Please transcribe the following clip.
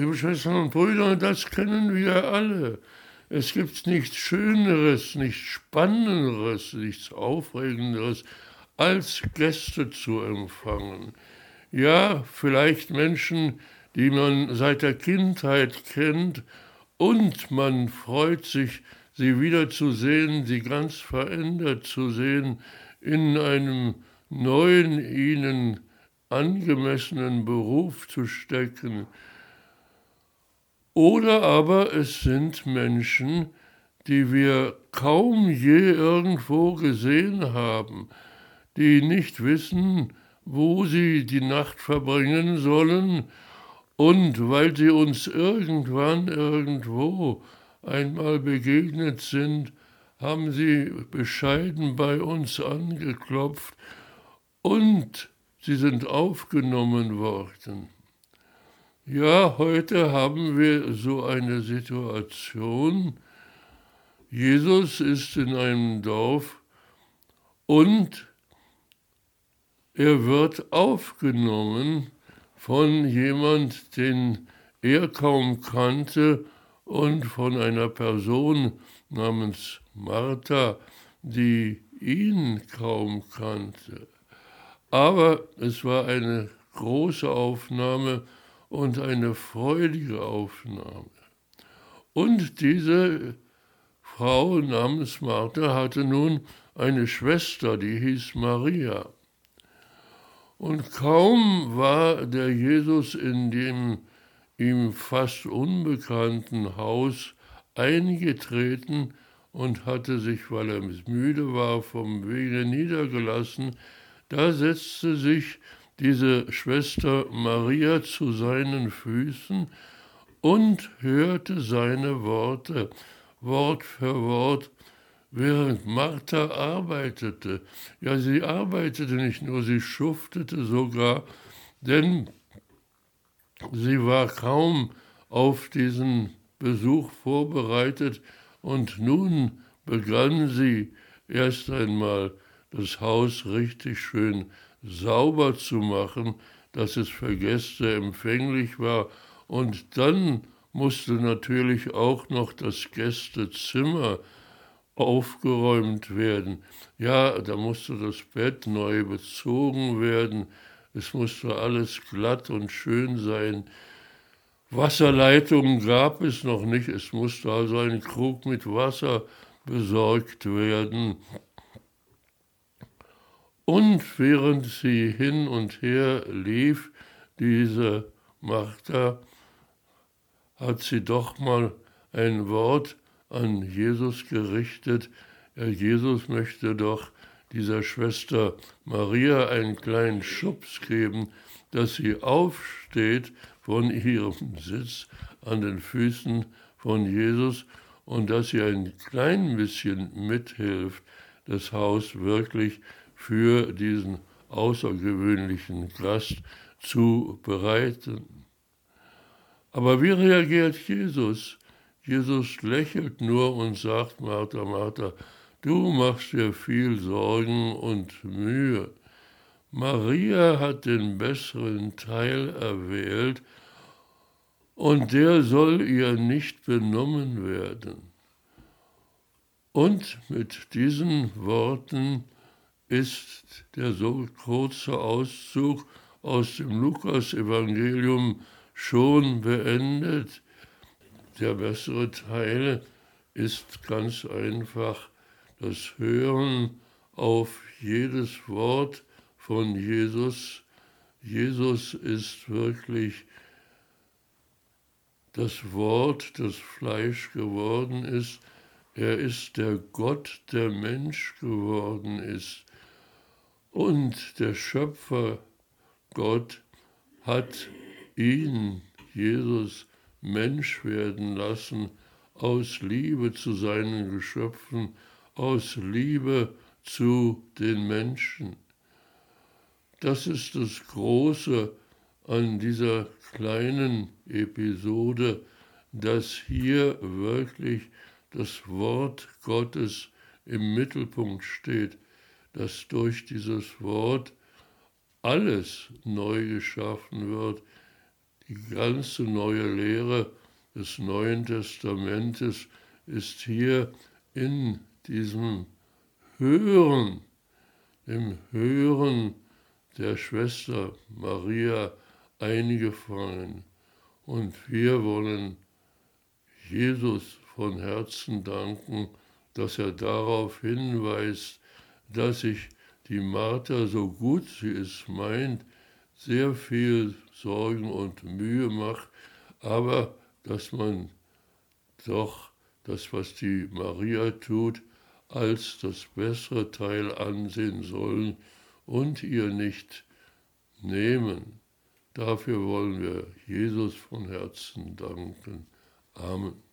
Liebe Schwestern und Brüder, das kennen wir alle. Es gibt nichts Schöneres, nichts Spannenderes, nichts Aufregenderes, als Gäste zu empfangen. Ja, vielleicht Menschen, die man seit der Kindheit kennt, und man freut sich, sie wiederzusehen, sie ganz verändert zu sehen, in einem neuen, ihnen angemessenen Beruf zu stecken, oder aber es sind Menschen, die wir kaum je irgendwo gesehen haben, die nicht wissen, wo sie die Nacht verbringen sollen, und weil sie uns irgendwann irgendwo einmal begegnet sind, haben sie bescheiden bei uns angeklopft und sie sind aufgenommen worden. Ja, heute haben wir so eine Situation. Jesus ist in einem Dorf und er wird aufgenommen von jemand, den er kaum kannte und von einer Person namens Martha, die ihn kaum kannte. Aber es war eine große Aufnahme, und eine freudige Aufnahme. Und diese Frau namens Martha hatte nun eine Schwester, die hieß Maria. Und kaum war der Jesus in dem ihm fast unbekannten Haus eingetreten und hatte sich, weil er müde war, vom Wege niedergelassen, da setzte sich diese Schwester Maria zu seinen Füßen und hörte seine Worte, Wort für Wort, während Martha arbeitete. Ja, sie arbeitete nicht nur, sie schuftete sogar, denn sie war kaum auf diesen Besuch vorbereitet und nun begann sie erst einmal das Haus richtig schön sauber zu machen, dass es für Gäste empfänglich war. Und dann musste natürlich auch noch das Gästezimmer aufgeräumt werden. Ja, da musste das Bett neu bezogen werden. Es musste alles glatt und schön sein. Wasserleitungen gab es noch nicht. Es musste also ein Krug mit Wasser besorgt werden. Und während sie hin und her lief, diese Martha, hat sie doch mal ein Wort an Jesus gerichtet. Herr Jesus möchte doch dieser Schwester Maria einen kleinen Schubs geben, dass sie aufsteht von ihrem Sitz an den Füßen von Jesus und dass sie ein klein bisschen mithilft, das Haus wirklich für diesen außergewöhnlichen Gast zu bereiten. Aber wie reagiert Jesus? Jesus lächelt nur und sagt, Martha, Martha, du machst dir viel Sorgen und Mühe. Maria hat den besseren Teil erwählt, und der soll ihr nicht benommen werden. Und mit diesen Worten ist der so kurze Auszug aus dem Lukas-Evangelium schon beendet. Der bessere Teil ist ganz einfach das Hören auf jedes Wort von Jesus. Jesus ist wirklich das Wort, das Fleisch geworden ist. Er ist der Gott, der Mensch geworden ist. Und der Schöpfer Gott hat ihn, Jesus, Mensch werden lassen, aus Liebe zu seinen Geschöpfen, aus Liebe zu den Menschen. Das ist das Große an dieser kleinen Episode, dass hier wirklich das Wort Gottes im Mittelpunkt steht dass durch dieses Wort alles neu geschaffen wird. Die ganze neue Lehre des Neuen Testamentes ist hier in diesem Hören, im Hören der Schwester Maria eingefangen. Und wir wollen Jesus von Herzen danken, dass er darauf hinweist, dass sich die Martha, so gut sie es meint, sehr viel Sorgen und Mühe macht, aber dass man doch das, was die Maria tut, als das bessere Teil ansehen sollen und ihr nicht nehmen. Dafür wollen wir Jesus von Herzen danken. Amen.